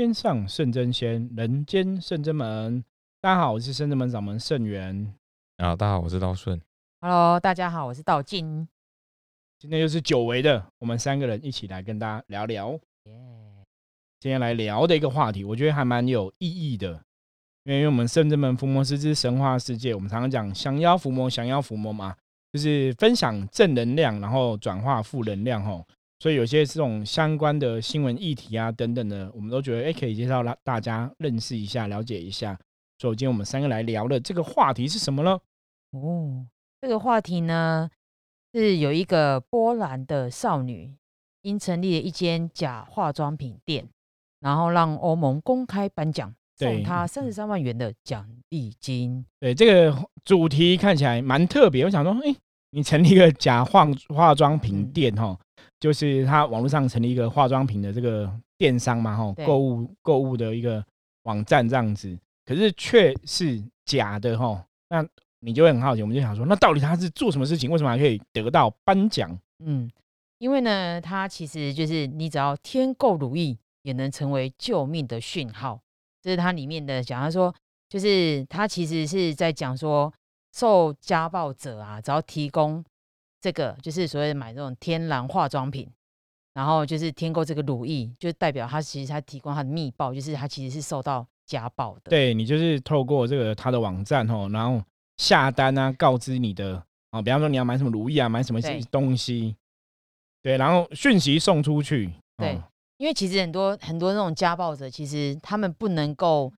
天上圣真仙，人间圣真门。大家好，我是圣真门掌门圣元。啊，大家好，我是道顺。Hello，大家好，我是道静。今天又是久违的，我们三个人一起来跟大家聊聊。耶，今天来聊的一个话题，我觉得还蛮有意义的，因为因为我们圣真门伏魔师之神话世界，我们常常讲降妖伏魔，降妖伏魔嘛，就是分享正能量，然后转化负能量吼。所以有些这种相关的新闻议题啊等等的，我们都觉得哎可以介绍让大家认识一下、了解一下。所以今天我们三个来聊的这个话题是什么呢？哦，这个话题呢是有一个波兰的少女，因成立了一间假化妆品店，然后让欧盟公开颁奖，对送她三十三万元的奖励金。对这个主题看起来蛮特别，我想说，哎，你成立一个假化化妆品嗯店哈、就是他网络上成立一个化妆品的这个电商嘛哈，购物购物的一个网站这样子，可是却是假的哈，那你就会很好奇，我们就想说，那到底他是做什么事情，为什么还可以得到颁奖？嗯，因为呢，他其实就是你只要添购如意，也能成为救命的讯号。这是它里面的讲，他说就是他其实是在讲说，受家暴者啊，只要提供这个，就是所谓的买这种天然化妆品，然后就是添购这个乳液，就代表他其实他提供他的密报，就是他其实是受到家暴的。对你就是透过这个他的网站哦，然后下单啊，告知你的啊，比方说你要买什么乳液啊，买什么对。东西，对，然后讯息送出去，对哦因为其实很多很多那种家暴者，其实他们不能够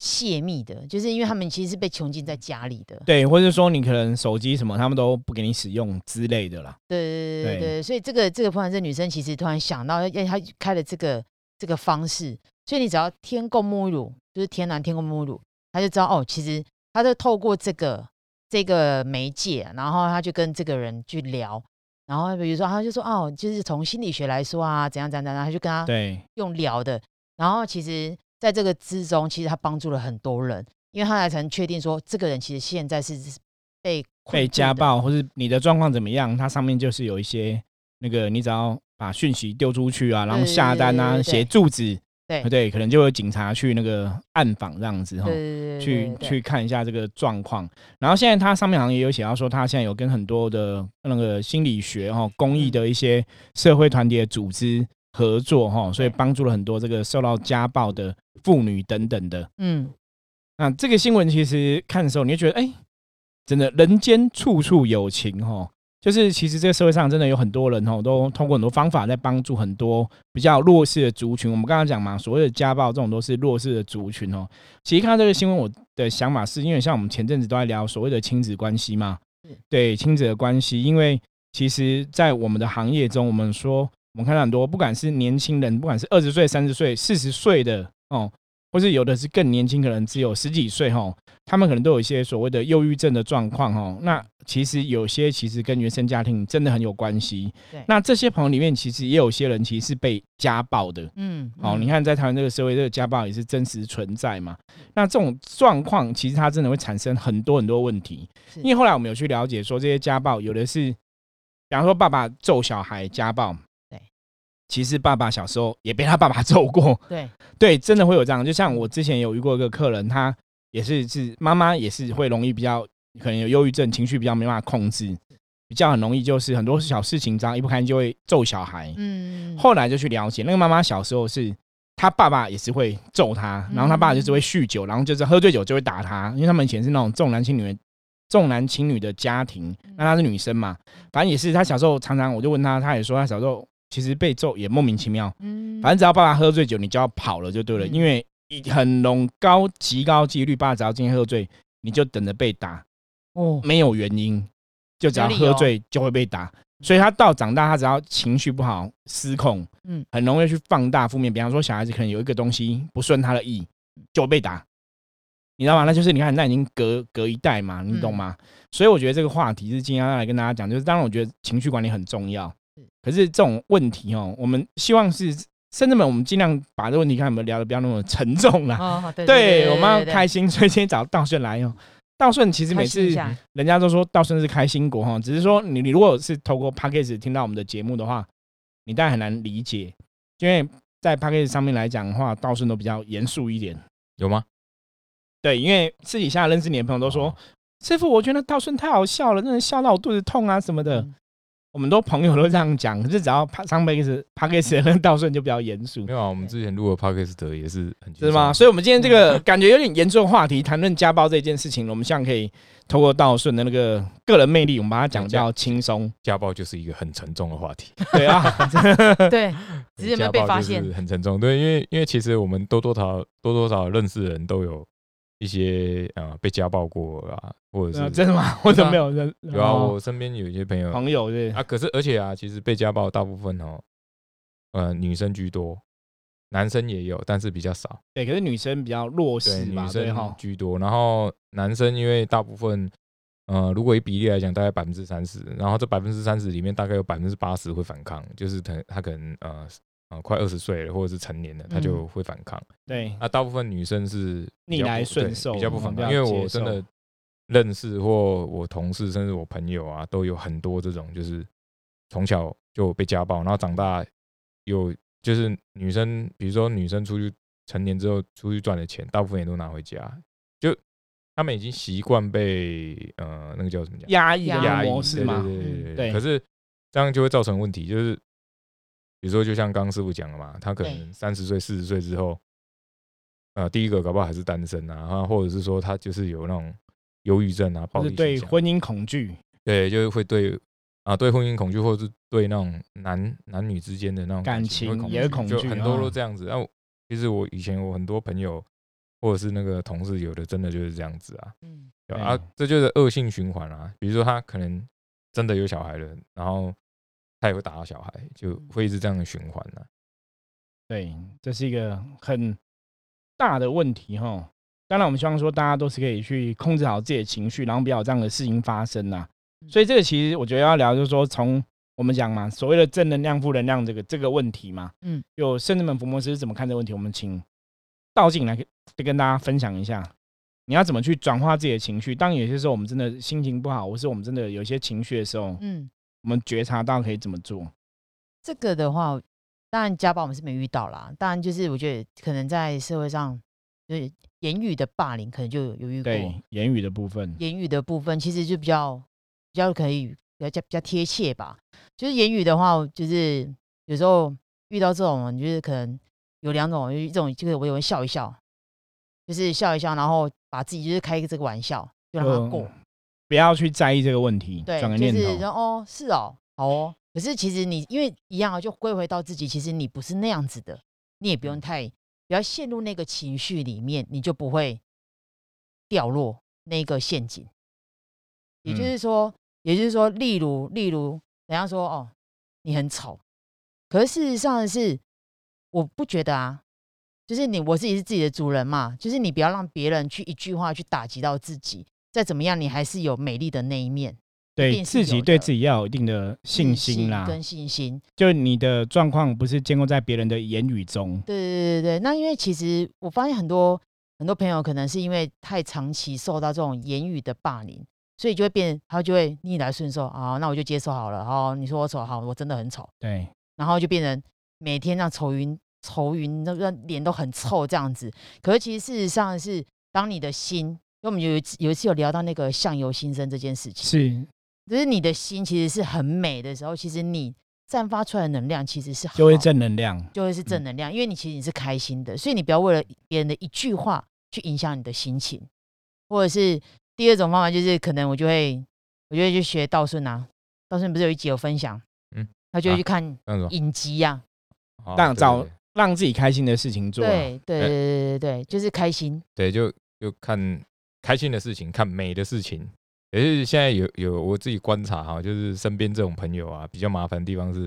泄密的，就是因为他们其实是被囚禁在家里的。对，或者说你可能手机什么，他们都不给你使用之类的啦。对对对对对对，所以这个这个波兰这女生其实突然想到，哎，她开了这个这个方式，所以你只要添购沐浴乳，就是天然添购沐浴乳，她就知道哦，其实她就透过这个这个媒介，然后她就跟这个人去聊，然后比如说她就说哦，就是从心理学来说啊，怎样怎样怎样，她就跟他对用聊的，然后其实在这个之中，其实他帮助了很多人，因为他才能确定说这个人其实现在是被被，家暴，或是你的状况怎么样，他上面就是有一些那个，你只要把讯息丢出去啊，然后下单啊，写住址，对。对，可能就有警察去那个暗访这样子哈去去看一下这个状况。然后现在他上面好像也有写到说，他现在有跟很多的那个心理学哈、公益的一些社会团体的组织合作哈，所以帮助了很多这个受到家暴的妇女等等的。嗯，那这个新闻其实看的时候，你就觉得，哎、真的人间处处有情哈。就是其实这个社会上真的有很多人哦，都通过很多方法在帮助很多比较弱势的族群。我们刚刚讲嘛，所谓的家暴这种都是弱势的族群哦。其实看到这个新闻，我的想法是因为像我们前阵子都在聊所谓的亲子关系嘛，对亲子的关系，因为其实，在我们的行业中，我们说我们看到很多，不管是年轻人，不管是二十岁、三十岁、四十岁的哦，或是有的是更年轻，可能只有十几岁哈、哦，他们可能都有一些所谓的忧郁症的状况哈。那其实有些其实跟原生家庭真的很有关系对。那这些朋友里面，其实也有些人其实是被家暴的。嗯，好、嗯你看在台湾这个社会，这个家暴也是真实存在嘛。那这种状况，其实它真的会产生很多很多问题。因为后来我们有去了解说，这些家暴有的是，比方说爸爸揍小孩家暴，对，其实爸爸小时候也被他爸爸揍过，对，对，真的会有这样。就像我之前有遇过一个客人，他也是是妈妈也是会容易比较可能有忧郁症，情绪比较没办法控制，比较很容易就是很多小事情这样一不开心就会揍小孩。嗯，后来就去了解，那个妈妈小时候是她爸爸也是会揍她，然后她爸就是会酗酒，然后就是喝醉酒就会打她，因为他们以前是那种重男轻女的重男轻女的家庭，那她是女生嘛，反正也是她小时候常常我就问她，她也说她小时候其实被揍也莫名其妙，嗯，反正只要爸爸喝醉酒，你就要跑了就对了，嗯。因为很浓高极高几率，爸爸只要今天喝醉，你就等着被打，哦，没有原因，就只要喝醉就会被打。所以他到长大，他只要情绪不好、失控，嗯。嗯，很容易去放大负面。比方说，小孩子可能有一个东西不顺他的意，就被打，你知道吗？那就是你看，那已经隔隔一代嘛，你懂吗？所以我觉得这个话题是今天要来跟大家讲，就是当然我觉得情绪管理很重要。是，可是这种问题哦，我们希望是甚至们我们尽量把这个问题看有没有聊的不要那么沉重啦。哦，对对，我们要开心，所以今天找道顺来哦。道顺其实每次人家都说道顺是开心果哈，只是说你你如果是透过 p a c k a g e 听到我们的节目的话，你当然很难理解，因为在 p a c k a g e 上面来讲的话，道顺都比较严肃一点。有吗？对，因为私底下认识你的朋友都说，哦师傅，我觉得道顺太好笑了，真的笑到我肚子痛啊什么的。嗯我们都朋友都这样讲，可是只要上 p a c k a g e p a c k a g e 的那个道顺就比较严肃没。有啊，我们之前录的 podcast 也是很是吗？所以，我们今天这个感觉有点严重的话题，谈论家暴这件事情，我们希望可以透过道顺的那个个人魅力，我们把它讲得比较轻松。家暴就是一个很沉重的话题，对啊，对，只是有没有被发现很沉重。对，因为因为其实我们多多少多多少少认识的人都有一些呃被家暴过啊，或者是呃真的吗？我怎么没有人？有啊，哦我身边有一些朋友朋友对啊，可是而且啊，其实被家暴大部分哦，呃，女生居多，男生也有，但是比较少。对，可是女生比较弱势吧，对哈生。居多，然后男生因为大部分，呃，如果以比例来讲，大概百分之三十，然后这百分之三十里面大概有百分之八十会反抗，就是他他可能呃呃快二十岁了，或者是成年了，他就嗯会反抗。对，那大部分女生是逆来顺受比较不反抗，因为我真的认识或我同事甚至我朋友啊，都有很多这种就是从小就被家暴，然后长大有就是女生，比如说女生出去成年之后出去赚的钱，大部分也都拿回家，就他们已经习惯被呃那个叫什么讲？压抑压压抑模式嘛，对对。对。可是这样就会造成问题，就是比如说，就像刚刚师傅讲的嘛，他可能三十岁、四十岁之后，呃，第一个搞不好还是单身啊，啊或者是说他就是有那种忧郁症啊，暴就是力对婚姻恐惧，对，就是会对啊对婚姻恐惧，或者是对那种男男女之间的那种感情也是恐惧就很多啊都这样子。那、我其实我以前我很多朋友或者是那个同事，有的真的就是这样子啊，嗯，啊，这就是恶性循环啊。比如说他可能真的有小孩了，然后他也会打到小孩，就会一直这样的循环啊。对，这是一个很大的问题哈。当然，我们希望说大家都是可以去控制好自己的情绪，然后不要有这样的事情发生呐。所以这个其实我觉得要聊，就是说从我们讲嘛，所谓的正能量、负能量这个这个问题嘛，嗯，有圣人们福摩斯是怎么看这个问题？我们请道静来跟跟大家分享一下，你要怎么去转化自己的情绪？当有些时候我们真的心情不好，或是我们真的有一些情绪的时候，嗯，我们觉察到可以怎么做？这个的话，当然家暴我们是没遇到啦。当然就是我觉得可能在社会上，就是言语的霸凌，可能就有有遇过。对言语的部分，言语的部分其实就比较比较可以比较比较贴切吧。就是言语的话，就是有时候遇到这种，就是可能有两种，就是这种就是我也会笑一笑，就是笑一笑，然后把自己就是开一个这个玩笑，就让他过。嗯不要去在意这个问题，对，转个念头。就是哦，是哦，好哦。可是其实你因为一样啊，就归回到自己，其实你不是那样子的，你也不用太不要陷入那个情绪里面，你就不会掉落那个陷阱。也就嗯是说，也就是说，例如例如，人家说哦，你很丑，可是事实上是，我不觉得啊。就是你，我自己是自己的主人嘛。就是你不要让别人去一句话去打击到自己。再怎么样，你还是有美丽的那一面。对自己对自己要有一定的信心啦，跟信心。就你的状况不是建构在别人的言语中，对对对对，那因为其实我发现很多很多朋友可能是因为太长期受到这种言语的霸凌，所以就会变，他就会逆来顺受啊，那我就接受好了。好，你说我丑，好，我真的很丑，对然后就变成每天让愁云愁云，那个脸都很臭这样子。可是其实事实上是，当你的心，因为我们有一次有一次有聊到那个相由心生这件事情，是。就是你的心其实是很美的时候，其实你散发出来的能量其实是好就会正能量。就会是正能量，因为你其实你是开心的，所以你不要为了别人的一句话去影响你的心情，或者是第二种方法就是可能我就会我就会去学道顺啊，道顺不是有一集有分享，嗯他就会啊去看影集呀、吗，让找让自己开心的事情做啊，对对对对对对，就是开心，对，就就看开心的事情，看美的事情。也是现在有有我自己观察哈，就是身边这种朋友啊，比较麻烦的地方是，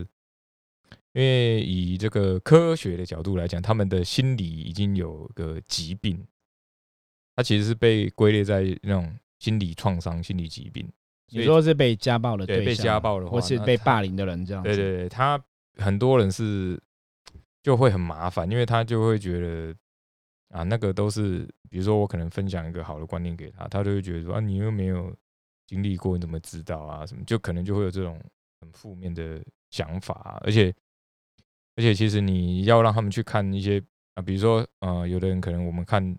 因为以这个科学的角度来讲，他们的心理已经有个疾病，他其实是被归类在那种心理创伤、心理疾病。你说是被家暴的对被家暴的话或是被霸凌的人这样子，对对对，他很多人是就会很麻烦，因为他就会觉得啊，那个都是，比如说我可能分享一个好的观念给他，他就会觉得说啊，你又没有经历过，你怎么知道啊？什么就可能就会有这种很负面的想法啊、而且而且其实你要让他们去看一些啊，比如说呃，有的人可能我们看，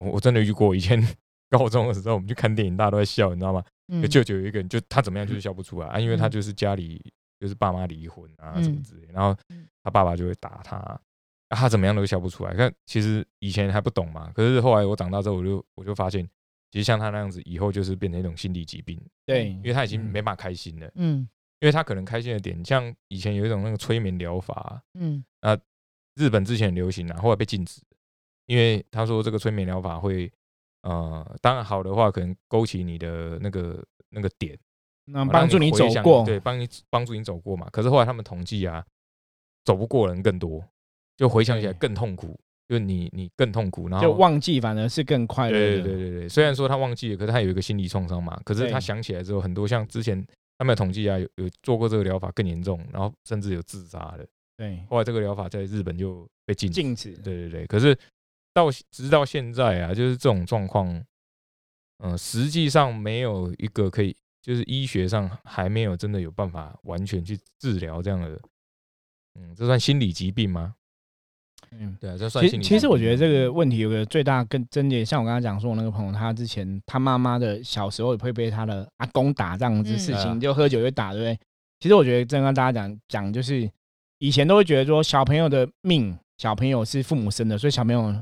我我真的遇过，以前 高中的时候我们去看电影，大家都在笑，你知道吗？嗯。就舅舅有一个人，就他怎么样就是笑不出来啊，因为他嗯。就是家里就是爸妈离婚啊什么嗯。之类，然后嗯。他爸爸就会打他，啊他怎么样都笑不出来。看其实以前还不懂嘛，可是后来我长大之后，我就我就发现，其实像他那样子，以后就是变成一种心理疾病，对因为他已经嗯。没办法开心了，嗯。因为他可能开心的点，像以前有一种那个催眠疗法啊、嗯。日本之前很流行啊，后来被禁止，因为他说这个催眠疗法会，呃，当然好的话可能勾起你的那个那个点，那哦帮助你走过，对，帮你帮助你走过嘛。可是后来他们统计啊，走不过人更多，就回想起来更痛苦，就你你更痛苦，然后就忘记反而是更快乐对的。对对对对，虽然说他忘记了，可是他有一个心理创伤嘛。可是他想起来之后，很多像之前他们有统计啊，有有做过这个疗法更严重，然后甚至有自杀的。对后来这个疗法在日本就被禁止。禁止。对对对，可是到直到现在啊，就是这种状况，嗯、实际上没有一个可以，就是医学上还没有真的有办法完全去治疗这样的，嗯，这算心理疾病吗？嗯，对啊，这算其实心理。其实我觉得这个问题有个最大跟症结，像我刚刚讲说，我那个朋友他之前他妈妈的小时候也会被他的阿公打这样子嗯事情，啊就喝酒就打，对不对？其实我觉得真的跟大家讲讲，就是以前都会觉得说小朋友的命，小朋友是父母生的，所以小朋友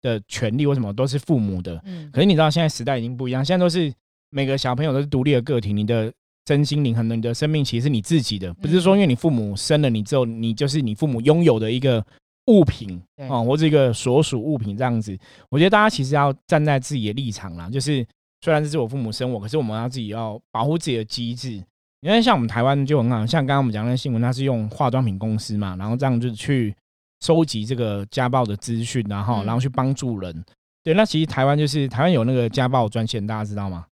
的权利为什么都是父母的。嗯可是你知道现在时代已经不一样，现在都是每个小朋友都是独立的个体，你的真心灵和你的生命其实是你自己的，不是说因为你父母生了你之后，你就是你父母拥有的一个物品对哦，或者一个所属物品这样子。我觉得大家其实要站在自己的立场啦，就是虽然这是我父母生我，可是我们要自己要保护自己的机制。因为像我们台湾就很好，像刚刚我们讲那新闻，它是用化妆品公司嘛，然后这样就是去收集这个家暴的资讯，然后嗯然后去帮助人。对，那其实台湾就是台湾有那个家暴专线，大家知道吗？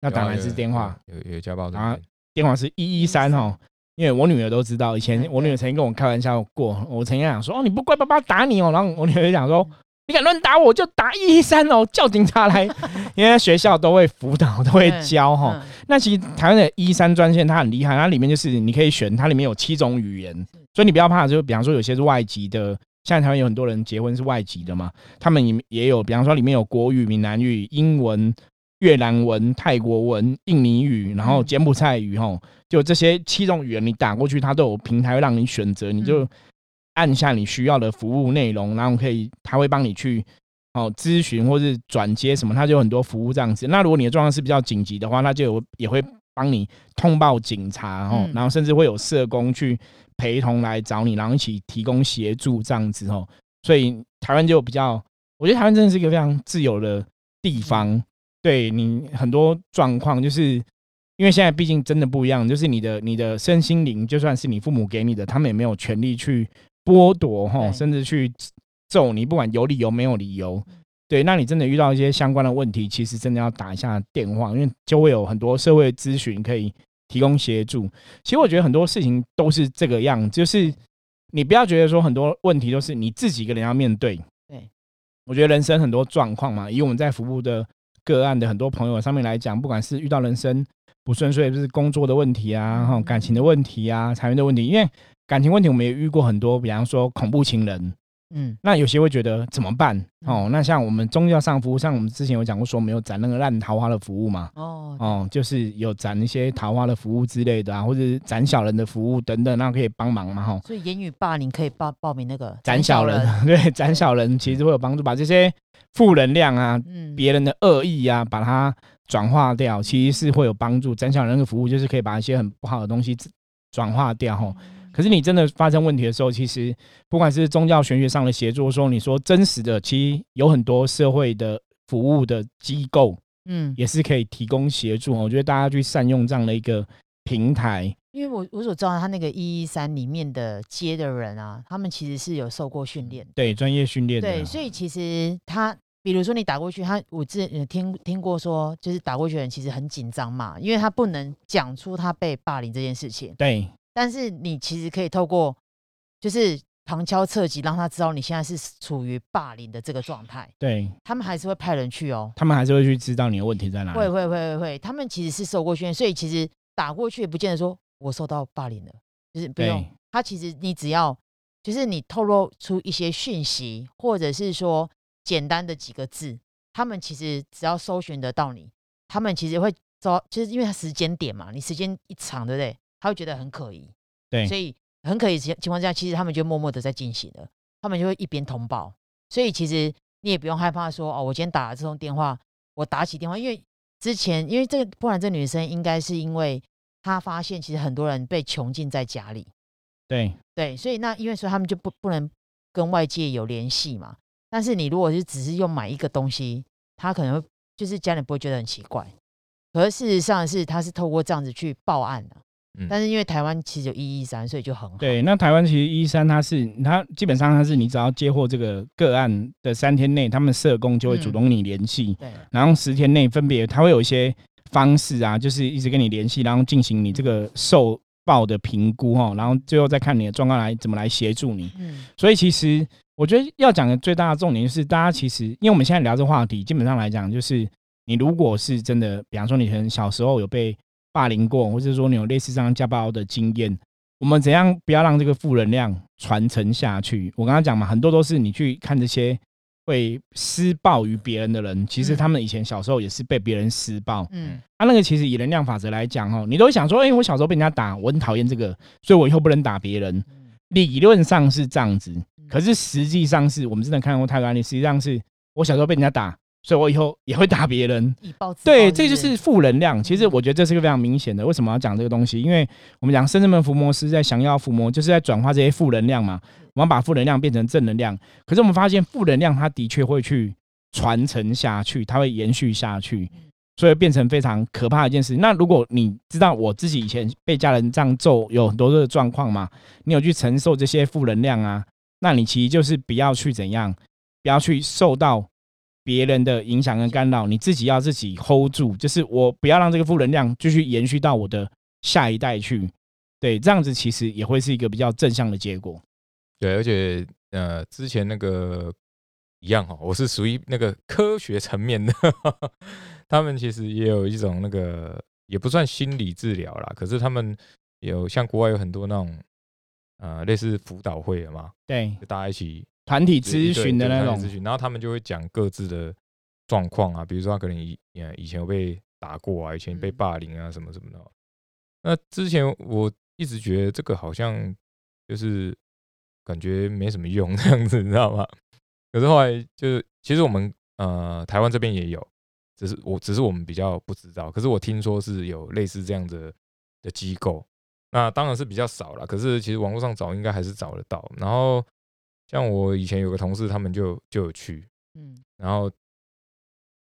要打哪有啊有有支电话？有有有家暴的啊电话是一一三哦。因为我女儿都知道，以前嗯我女儿曾经跟我开玩笑过，我曾经讲说：“哦，你不乖，爸爸打你哦。”然后我女儿就讲说：“你敢乱打我，就打一一三哦，叫警察来。”因为学校都会辅导，都会教哈。嗯那其实台湾的一三专线它很厉害，它里面就是你可以选，它里面有七种语言，所以你不要怕，就比方说有些是外籍的，现在台湾有很多人结婚是外籍的嘛，他们也也有，比方说里面有国语、闽南语、英文、越南文、泰国文、印尼语，然后嗯柬埔寨语，吼，就这些七种语言你打过去，它都有平台会让你选择，你就嗯按下你需要的服务内容，然后可以，它会帮你去。哦，咨询或是转接什么，它就有很多服务这样子。那如果你的状况是比较紧急的话，那就有也会帮你通报警察，哦，嗯然后甚至会有社工去陪同来找你，然后一起提供协助这样子哦。所以台湾就比较，我觉得台湾真的是一个非常自由的地方。对你很多状况，就是因为现在毕竟真的不一样，就是你的你的身心灵，就算是你父母给你的，他们也没有权利去剥夺哈，甚至去揍你，不管有理由没有理由。对，那你真的遇到一些相关的问题，其实真的要打一下电话，因为就会有很多社会咨询可以提供协助。其实我觉得很多事情都是这个样，就是你不要觉得说很多问题都是你自己一个人要面对。对，我觉得人生很多状况嘛，以我们在服务的个案的很多朋友上面来讲，不管是遇到人生不顺遂，就是工作的问题啊，哈、嗯感情的问题啊，财运的问题，因为感情问题我们也遇过很多，比方说恐怖情人。嗯那有些会觉得怎么办？哦，那像我们宗教上服务，像我们之前有讲过，说我们有展那个烂桃花的服务嘛，哦哦，就是有展一些桃花的服务之类的啊，或者是展小人的服务等等，那可以帮忙嘛，哈。所以言语霸凌可以报报名那个斩小人，对，斩小人其实会有帮助，把这些负能量啊、嗯，别人的恶意啊，把它转化掉，其实是会有帮助。斩小人的服务就是可以把一些很不好的东西转化掉，哈。可是你真的发生问题的时候，其实不管是宗教玄学上的协助，说你说真实的，其实有很多社会的服务的机构嗯，也是可以提供协助。我觉得大家去善用这样的一个平台，因为我我所知道他那个一一三里面的接的人啊，他们其实是有受过训练的，对专业训练的，对，所以其实他。比如说你打过去，他我之前听听过说，就是打过去的人其实很紧张嘛，因为他不能讲出他被霸凌这件事情。对但是你其实可以透过就是旁敲侧击，让他知道你现在是处于霸凌的这个状态。对，他们还是会派人去哦，他们还是会去知道你的问题在哪里。会会会会会，他们其实是受过训练，所以其实打过去也不见得说我受到霸凌了，就是不用。他其实你只要就是你透露出一些讯息，或者是说简单的几个字，他们其实只要搜寻得到你，他们其实会找，就是因为他时间点嘛，你时间一长，对不对？他会觉得很可疑，对。所以很可疑情情况下，其实他们就默默的在进行了，他们就会一边通报，所以其实你也不用害怕说哦，我今天打了这通电话，我打起电话，因为之前因为这个波兰这女生应该是因为她发现其实很多人被囚禁在家里，对。对，所以那因为说他们就不不能跟外界有联系嘛。但是你如果是只是用买一个东西，他可能会就是家人不会觉得很奇怪。可是事实上是他是透过这样子去报案的、嗯。但是因为台湾其实有一一三，所以就很好。对，那台湾其实一三它是它基本上它是你只要接获这个个案的三天内，他们社工就会主嗯。动跟你联系，对。然后十天内分别它会有一些方式啊，就是一直跟你联系，然后进行你这个受报的评估哈，然后最后再看你的状况来怎么来协助你。嗯。所以其实我觉得要讲的最大的重点就是，大家其实因为我们现在聊这话题，基本上来讲就是，你如果是真的，比方说你可能小时候有被霸凌过，或者说你有类似这样家暴的经验，我们怎样不要让这个负能量传承下去？我刚刚讲嘛，很多都是你去看这些会施暴于别人的人，其实嗯他们以前小时候也是被别人施暴。嗯他、那个其实以能量法则来讲哦，你都会想说，哎、我小时候被人家打，我很讨厌这个，所以我以后不能打别人。嗯理论上是这样子，嗯可是实际上是我们真的看过太多案例，实际上是我小时候被人家打，所以我以后也会打别人。以暴暴不这就是负能量。其实我觉得这是个非常明显的。为什么要讲这个东西？因为我们讲圣人门伏魔师在降妖伏魔，就是在转化这些负能量嘛。我们把负能量变成正能量。可是我们发现负能量它的确会去传承下去，它会延续下去，所以变成非常可怕的一件事。那如果你知道我自己以前被家人这样揍，有很多的状况嘛，你有去承受这些负能量啊，那你其实就是不要去怎样，不要去受到别人的影响跟干扰，你自己要自己 hold 住，就是我不要让这个负能量继续延续到我的下一代去。对，这样子其实也会是一个比较正向的结果。对，而且呃，之前那个一样哈，我是属于那个科学层面的，他们其实也有一种那个也不算心理治疗啦，可是他们有像国外有很多那种呃类似辅导会的嘛，对，就大家一起团体咨询的那种，咨询，然后他们就会讲各自的状况啊，比如说他可能以呃以前有被打过啊，以前被嗯霸凌啊什么什么的。那之前我一直觉得这个好像就是感觉没什么用 这样子，你知道吗？可是后来就是其实我们呃台湾这边也有，只是我只是我们比较不知道。可是我听说是有类似这样的的机构，那当然是比较少了。可是其实网络上找应该还是找得到。然后像我以前有个同事，他们就就有去，嗯然后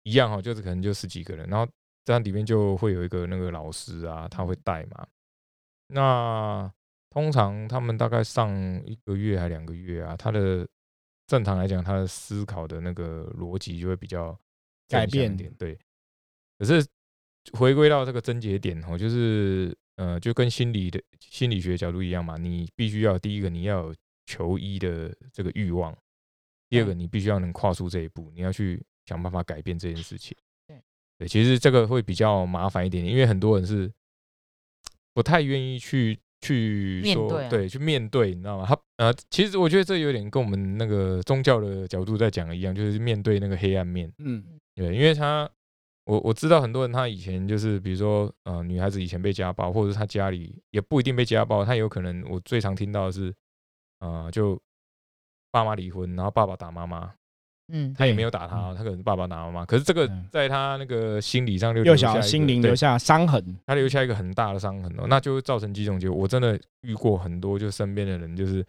一样哈，就是可能就十几个人，然后在里面就会有一个那个老师啊，他会带嘛。那通常他们大概上一个月还两个月啊，他的正常来讲，他的思考的那个逻辑就会比较改变点，对。可是回归到这个症结点哦，就是呃，就跟心理的心理学角度一样嘛，你必须要第一个你要有求医的这个欲望，第二个你必须要能跨出这一步，你要去想办法改变这件事情。对对，其实这个会比较麻烦一点，因为很多人是不太愿意去去说对啊对去面对，你知道吗？他呃，其实我觉得这有点跟我们那个宗教的角度在讲的一样，就是面对那个黑暗面。嗯，对，因为他我我知道很多人他以前就是比如说呃女孩子以前被家暴，或者是他家里也不一定被家暴，他有可能我最常听到的是呃就爸妈离婚，然后爸爸打妈妈，嗯，他也没有打他，他可能是爸爸打妈妈，可是这个嗯在他那个心理上就幼留下一个小心灵留下伤痕。他留下一个很大的伤痕哦，那就会造成几种结果。我真的遇过很多，就身边的人，就是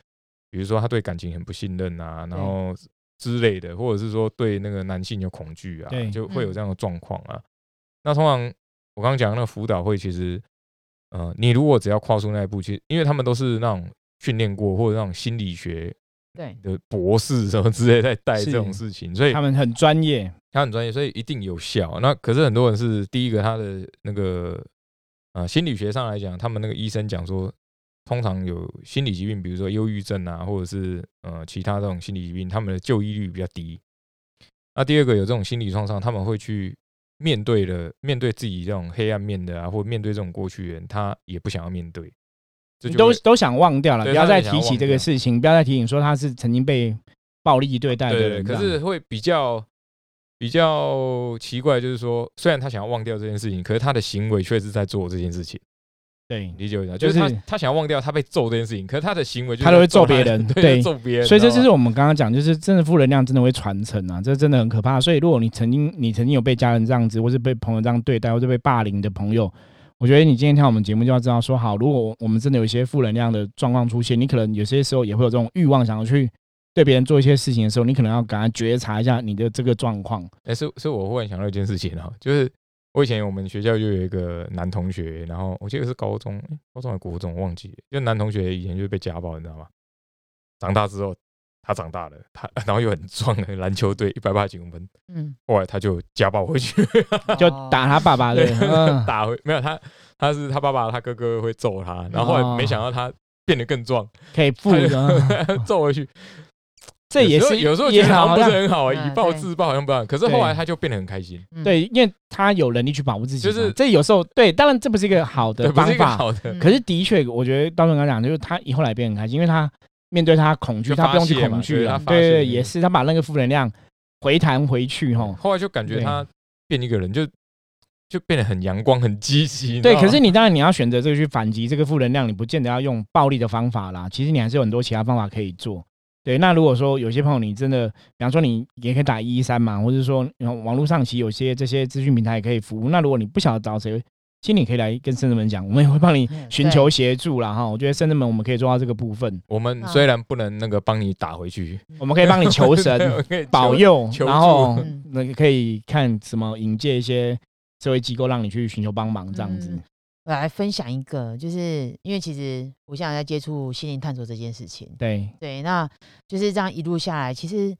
比如说他对感情很不信任啊，然后之类的，或者是说对那个男性有恐惧啊，就会有嗯这样的状况啊。那通常我刚刚讲那个辅导会，其实呃，你如果只要跨出那一步，其实因为他们都是那种训练过或者那种心理学对，的博士什么之类在带这种事情，所以他们很专业，他很专业，所以一定有效。那可是很多人是第一个，他的那个呃心理学上来讲，他们那个医生讲说，通常有心理疾病，比如说忧郁症啊，或者是呃其他这种心理疾病，他们的就医率比较低。那第二个有这种心理创伤，他们会去面对的，面对自己这种黑暗面的啊，或面对这种过去的人，他也不想要面对。你都都想忘掉了，不要再提起这个事情，不要再提醒说他是曾经被暴力对待的对，人。可是会比较比较奇怪，就是说，虽然他想要忘掉这件事情，可是他的行为却是在做这件事情。对，理解我一下，就就是是他他想要忘掉他被揍这件事情，可是他的行为就是他都会揍别人 对，揍别人。所以这就是我们刚刚讲，就是真的负能量真的会传承啊，这真的很可怕。所以如果你曾经你曾经有被家人这样子，或是被朋友这样对待，或是被霸凌的朋友，我觉得你今天听我们节目就要知道说，好，如果我们真的有一些负能量的状况出现，你可能有些时候也会有这种欲望，想要去对别人做一些事情的时候，你可能要赶快觉察一下你的这个状况。哎、是是我忽然想到一件事情啊，就是我以前我们学校就有一个男同学，然后我记得是高中，高中还是国中，忘记了。就男同学以前就是被家暴，你知道吗？长大之后，他长大了，他然后又很壮的 篮球队，一百八十几公分，嗯，后来他就家暴回去，就哦打他爸爸的，嗯，打回没有他，他是他爸爸，他哥哥会揍他，然后后来没想到他变得更壮，可以负的，揍回去。这也是有时候也得好像不是很好啊，嗯以暴制暴好像不好，可是后来他就变得很开心，嗯，对，因为他有能力去保护自己，就是这有时候对，当然这不是一个好的对，不是一个方法，好的。嗯。可是的确，我觉得刀总刚讲，就是他以后来变很开心，因为他面对他恐惧，他不用去恐惧了。对对也是他把那个负能量回弹回去哈。后来就感觉他变一个人，就就变得很阳光、很积极。对，可是你当然你要选择这个去反击这个负能量，你不见得要用暴力的方法啦。其实你还是有很多其他方法可以做。对，那如果说有些朋友你真的，比方说你也可以打一一三嘛，或者说网络上其实有些这些资讯平台也可以服务。那如果你不晓得找谁，其实你可以来跟圣人们讲，我们也会帮你嗯寻求协助啦哈。我觉得圣人们我们可以做到这个部分，我们那虽然不能那个帮你打回去，我们可以帮你求神。保佑，然后那个可以看什么引介一些社会机构，让你去寻求帮忙这样子。嗯我来分享一个，就是因为其实我现在在接触心灵探索这件事情，对，对，那就是这样一路下来，其实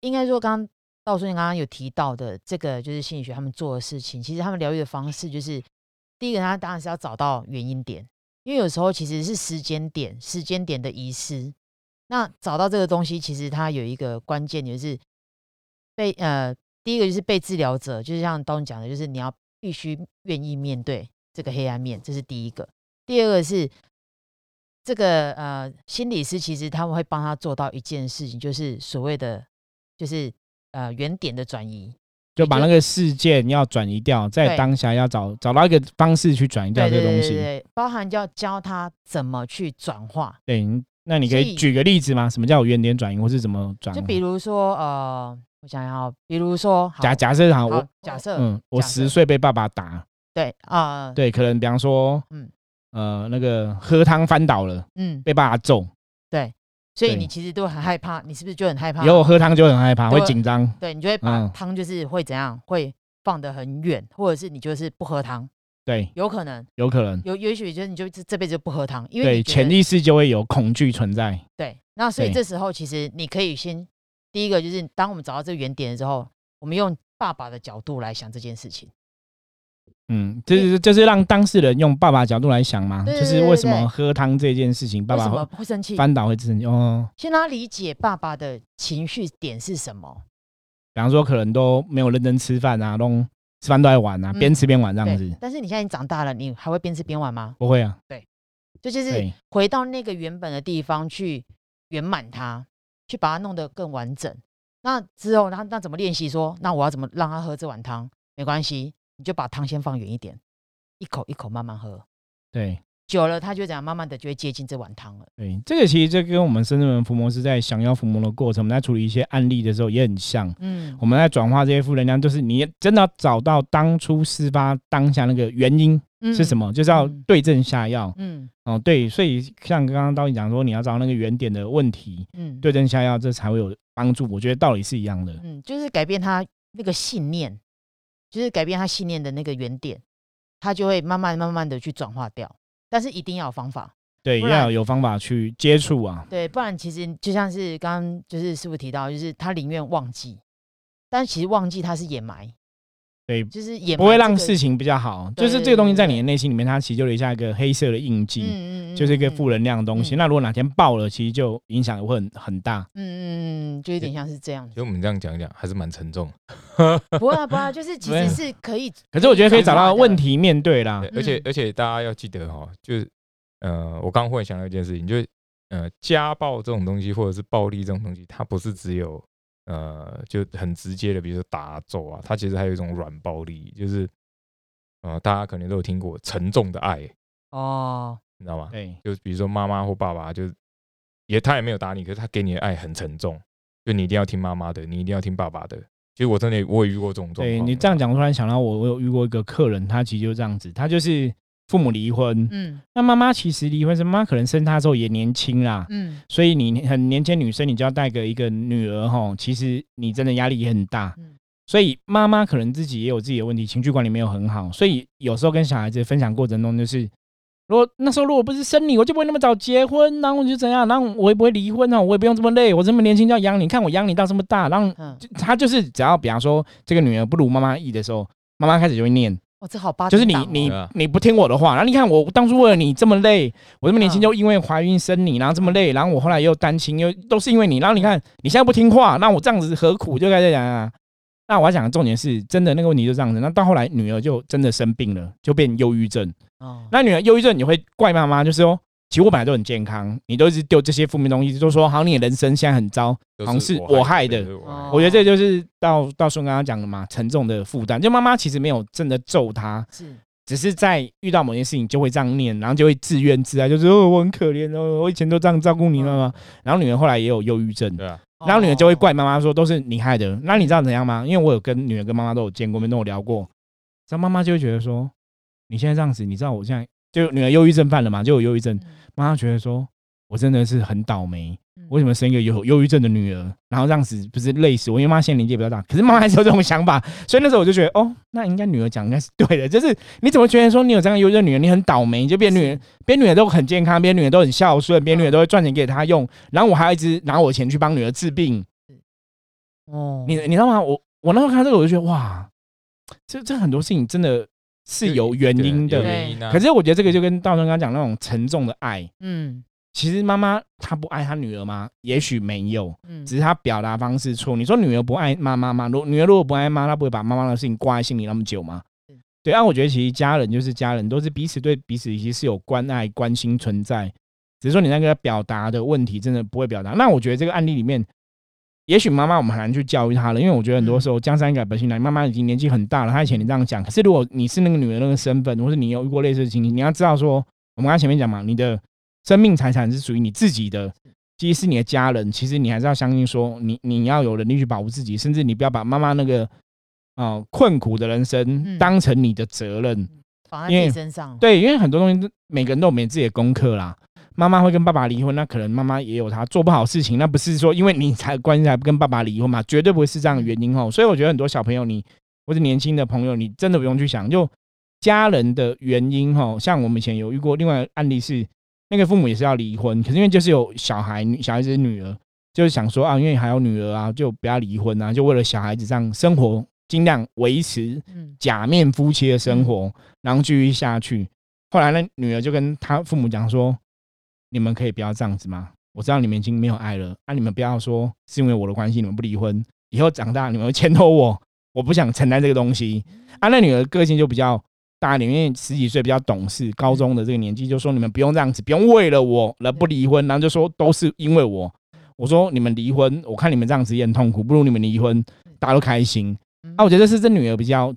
应该说，刚刚道顺刚刚有提到的这个，就是心理学他们做的事情，其实他们疗愈的方式就是，第一个，他当然是要找到原因点，因为有时候其实是时间点，时间点的遗失。那找到这个东西，其实它有一个关键，就是被呃，第一个就是被治疗者，就是像刀讲的，就是你要必须愿意面对这个黑暗面，这是第一个。第二个是这个呃，心理师其实他们会帮他做到一件事情，就是所谓的就是呃原点的转移。就把那个事件要转移掉，在当下要找找到一个方式去转移掉这个东西。对对对，包含就要教他怎么去转化。对，那你可以以举个例子吗？什么叫有原点转移，或是怎么转？就比如说呃，我想想哦，比如说假假设好，我假设嗯，我十岁被爸爸打，对啊、对，可能比方说，嗯呃，那个喝汤翻倒了，嗯被爸爸揍，对，所以你其实都很害怕，你是不是就很害怕？以后喝汤就很害怕，对会紧张。对你就会把嗯汤就是会怎样，会放得很远，或者是你就是不喝汤，对，有可能有可能。有也许就是你就这这辈子就不喝汤，因为潜意识就会有恐惧存在。对，那所以对这时候其实你可以先第一个就是当我们找到这个原点的时候，我们用爸爸的角度来想这件事情。嗯，就是就是让当事人用爸爸角度来想嘛，对就是为什对对么喝汤这件事情，爸爸会会生气？翻倒会生气哦。先让他理解爸爸的情绪点是什么。比方说，可能都没有认真吃饭啊，弄吃饭都在玩啊，嗯边吃边玩这样对子，，但是你现在已经长大了，你还会边吃边玩吗？不会啊。这就是对回到那个原本的地方去圆满它，去把它弄得更完整。那之后，那那怎么练习说？那我要怎么让他喝这碗汤？没关系，你就把汤先放远一点，一口一口慢慢喝。对久了，他就怎样，慢慢的就会接近这碗汤了。对，这个其实这跟我们深圳人伏魔师在降妖伏魔的过程，我们在处理一些案例的时候也很像。嗯我们在转化这些负能量，就是你真的要找到当初事发当下那个原因是什么？么，就是要嗯对症下药。嗯哦，对，所以像刚刚导演讲说，你要找到那个原点的问题，嗯，对症下药，这才会有帮助。我觉得道理是一样的。嗯，就是改变他那个信念，就是改变他信念的那个原点，他就会慢慢慢慢的去转化掉。但是一定要有方法，对，要有方法去接触啊。对，不然其实就像是刚刚就是师傅提到，就是他宁愿忘记，但其实忘记他是掩埋，对，就是也不会让事情比较好，就是这个东西在你的内心里面，它其实就留下一个黑色的印记，嗯就是一个负，能量的东西。嗯那如果哪天爆了，其实就影响会很很大。嗯嗯嗯，就有点像是这样子。其实我们这样讲一讲，还是蛮沉重的。不会啊不会啊，就是其 实是可以，可是我觉得可以找到问题。面对啦。而且嗯而且大家要记得哈，就是呃，我刚刚忽然想到一件事情，就是呃，家暴这种东西，或者是暴力这种东西，它不是只有呃就很直接的，比如说打揍啊，它其实还有一种软暴力，就是呃，大家可能都有听过沉重的爱，哦，你知道吗？对，就比如说妈妈或爸爸，就也他也没有打你，可是他给你的爱很沉重，就你一定要听妈妈的，你一定要听爸爸的。其实我真的我也遇过这种状况。对你这样讲，我突然想到我我有遇过一个客人，他其实就这样子，他就是父母离婚，嗯。那妈妈其实离婚是妈妈可能生他之后也年轻啦，嗯。所以你很年轻女生，你就要带个一个女儿吼，其实你真的压力也很大。嗯。所以妈妈可能自己也有自己的问题，情绪管理没有很好，所以有时候跟小孩子分享过程中，就是如果那时候如果不是生你，我就不会那么早结婚，然后我就怎样，然后我也不会离婚哦，我也不用这么累，我这么年轻就要养你，看我养你到这么大，然后嗯，就他就是只要比方说这个女儿不如妈妈意的时候，妈妈开始就会念，哇，这好八就是你你你不听我的话，然后你看我当初为了你这么累，我这么年轻嗯就因为怀孕生你，然后这么累，然后我后来又单亲，又都是因为你，然后你看你现在不听话，那我这样子何苦？就该在讲啊。那我要讲的重点是，真的那个问题就这样子。那到后来女儿就真的生病了，就变忧郁症。哦，那女儿忧郁症，你会怪妈妈，就是说，其实我本来都很健康，你都是丢这些负面东西，就说好像，你的人生现在很糟。都好像是我害的我觉得这就是到到顺刚刚讲的嘛，沉重的负担。就妈妈其实没有真的揍他，是只是在遇到某件事情就会这样念，然后就会自怨自艾，就是哦我很可怜哦，我以前都这样照顾你妈妈。然后女儿后来也有忧郁症，对啊，然后女儿就会哦怪妈妈说都是你害的。那你知道怎样吗？因为我有跟女儿跟妈妈都有见过面，都有聊过。然后妈妈就会觉得说，你现在这样子，你知道我现在就女儿忧郁症犯了嘛，就有忧郁症。嗯妈妈觉得说我真的是很倒霉，嗯为什么生一个有忧郁症的女儿，然后这样子不是累死我？因为妈妈现在年纪比较大，可是妈妈还是有这种想法，所以那时候我就觉得，哦，那应该女儿讲应该是对的。就是你怎么觉得说你有这样忧郁症女儿，你很倒霉，就变女儿，变女儿都很健康，变女儿都很孝顺，变女儿都会赚钱给她用，然后我还要一直拿我钱去帮女儿治病，哦，你你知道吗？我我那时候看到这个，我就觉得哇，这这很多事情真的是有原因的。原因啊。可是我觉得这个就跟道生刚刚讲那种沉重的爱，嗯其实妈妈她不爱她女儿吗？也许没有，嗯，只是她表达方式错。你说女儿不爱妈妈吗？如女儿如果不爱妈，她不会把妈妈的事情挂在心里那么久吗嗯？对啊，我觉得其实家人就是家人，都是彼此对彼此其实是有关爱、关心存在。只是说你那个表达的问题真的不会表达。那我觉得这个案例里面，也许妈妈我们很难去教育她了，因为我觉得很多时候江山改本性难，妈妈已经年纪很大了，她以前你这样讲，可是如果你是那个女人那个身份，或是你有遇过类似的情形，你要知道说，我们刚才前面讲嘛，你的生命财产是属于你自己的，其实是你的家人，其实你还是要相信说，你你要有能力去保护自己，甚至你不要把妈妈那个啊、呃困苦的人生嗯当成你的责任。因为身上，对，因为很多东西都每个人都有每自己的功课啦。妈妈会跟爸爸离婚，那可能妈妈也有她做不好事情，那不是说因为你才关系才不跟爸爸离婚嘛，绝对不会是这样的原因哦。所以我觉得很多小朋友你或者年轻的朋友，你真的不用去想，就家人的原因哈。像我们以前有遇过另外案例是，那个父母也是要离婚，可是因为就是有小孩，小孩子女儿，就是想说啊，因为还有女儿啊，就不要离婚啊，就为了小孩子这样生活，尽量维持嗯假面夫妻的生活，然后继续下去。后来那女儿就跟他父母讲说：“你们可以不要这样子吗？我知道你们已经没有爱了，啊，你们不要说是因为我的关系你们不离婚，以后长大你们会牵拖我，我不想承担这个东西。”啊，那女儿个性就比较大一点，因为十几岁比较懂事，高中的这个年纪就说你们不用这样子，不用为了我而不离婚，然后就说都是因为我。我说你们离婚，我看你们这样子也很痛苦，不如你们离婚，大家都开心。嗯啊，我觉得是这女儿比较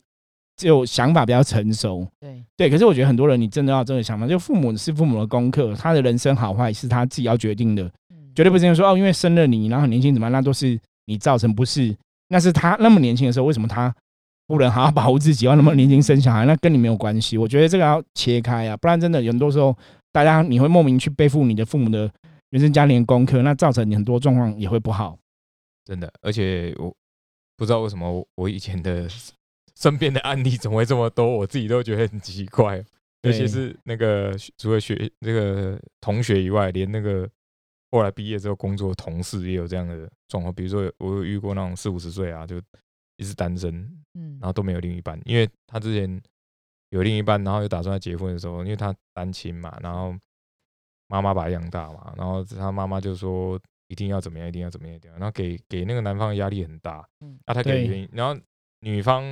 就想法比较成熟，对，对。可是我觉得很多人你真的要这个想法，就父母是父母的功课，他的人生好坏是他自己要决定的，嗯绝对不是因为说哦，因为生了你，然后很年轻怎么样，那都是你造成不是，那是他那么年轻的时候，为什么他不能好好保护自己，要那么年轻生小孩，那跟你没有关系。我觉得这个要切开啊，不然真的有很多时候，大家你会莫名去背负你的父母的原生家庭功课，那造成你很多状况也会不好。真的，而且我不知道为什么我我以前的身边的案例怎么会这么多，我自己都觉得很奇怪。尤其是那个除了学这个同学以外，连那个后来毕业之后工作的同事也有这样的状况。比如说，我有遇过那种四五十岁啊，就一直单身，嗯。然后都没有另一半，因为他之前有另一半，然后又打算要结婚的时候，因为他单亲嘛，然后妈妈把他养大嘛，然后他妈妈就说一定要怎么样，一定要怎么样，一定要，然后给给那个男方的压力很大，嗯。啊，他给对。原因，然后女方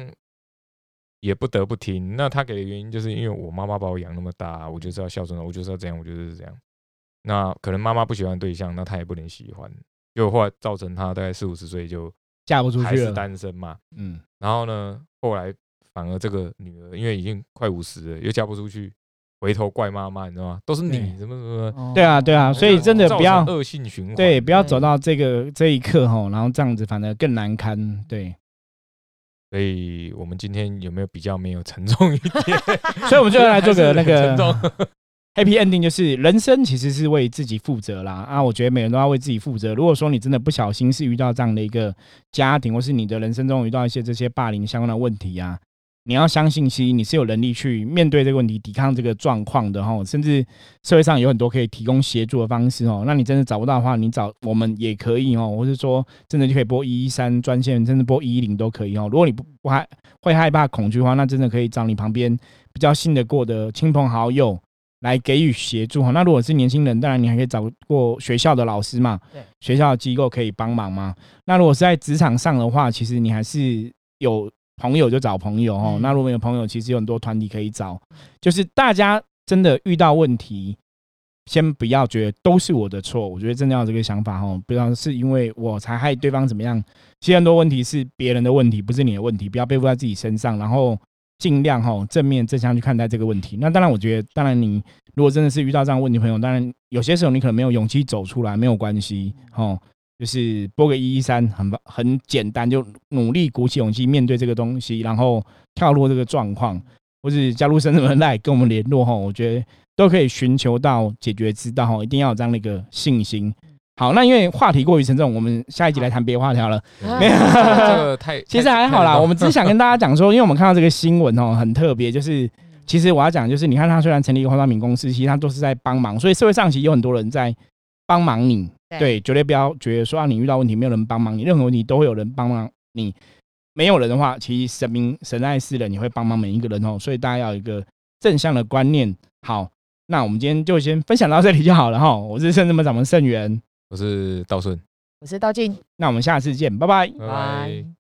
也不得不听。那他给的原因就是因为我妈妈把我养那么大，我就是要孝顺了，我就是要这样，我就是这样。那可能妈妈不喜欢对象，那他也不能喜欢，就后来造成他大概四五十岁就嫁不出还是去。单身嘛。嗯，然后呢，后来反而这个女儿因为已经快五十了，又嫁不出去，回头怪妈妈，你知道吗？都是你什么什么，哦对啊对啊所以真的不要恶性循环。对，不要走到这个这一刻哈，然后这样子反而更难堪。对，所以我们今天有没有比较没有沉重一点？所以我们就来做个 那个 happy ending，就是人生其实是为自己负责啦。啊，我觉得每个人都要为自己负责。如果说你真的不小心是遇到这样的一个家庭，或是你的人生中遇到一些这些霸凌相关的问题啊，你要相信，其实你是有能力去面对这个问题，抵抗这个状况的哈。甚至社会上有很多可以提供协助的方式哦。那你真的找不到的话，你找我们也可以哦，或是说真的就可以拨一一三专线，甚至拨一一零都可以哦。如果你不不害会害怕恐惧的话，那真的可以找你旁边比较信得过的亲朋好友。来给予协助哈。那如果是年轻人，当然你还可以找过学校的老师嘛，对，学校的机构可以帮忙嘛。那如果是在职场上的话，其实你还是有朋友就找朋友哦。嗯那如果没有朋友，其实有很多团体可以找，就是大家真的遇到问题。先不要觉得都是我的错，我觉得真的要有这个想法哦，不要是因为我才害对方怎么样。其实很多问题是别人的问题，不是你的问题，不要背负在自己身上，然后尽量哈正面正向去看待这个问题。那当然，我觉得当然你如果真的是遇到这样的问题，朋友，当然有些时候你可能没有勇气走出来，没有关系哦，就是拨个一一三，很很简单，就努力鼓起勇气面对这个东西，然后跳落这个状况，或是加入深圳人来跟我们联络哈，我觉得都可以寻求到解决之道哈，一定要有这样的一个信心。好，那因为话题过于沉重，我们下一集来谈别的话题好了。啊没有这个太其实还好啦，我们只是想跟大家讲说，因为我们看到这个新闻哦，很特别，就是其实我要讲，就是你看他虽然成立一个化妆品公司，其实他都是在帮忙，所以社会上其实有很多人在帮忙你，对。对，绝对不要觉得说啊，你遇到问题没有人帮忙你，任何问题都会有人帮忙你，没有人的话，其实神明神爱世人，你会帮忙每一个人哦，所以大家要有一个正向的观念。好，那我们今天就先分享到这里就好了哈，我是圣智门掌门盛元，我是道顺，我是道静，那我们下次见。拜拜。拜。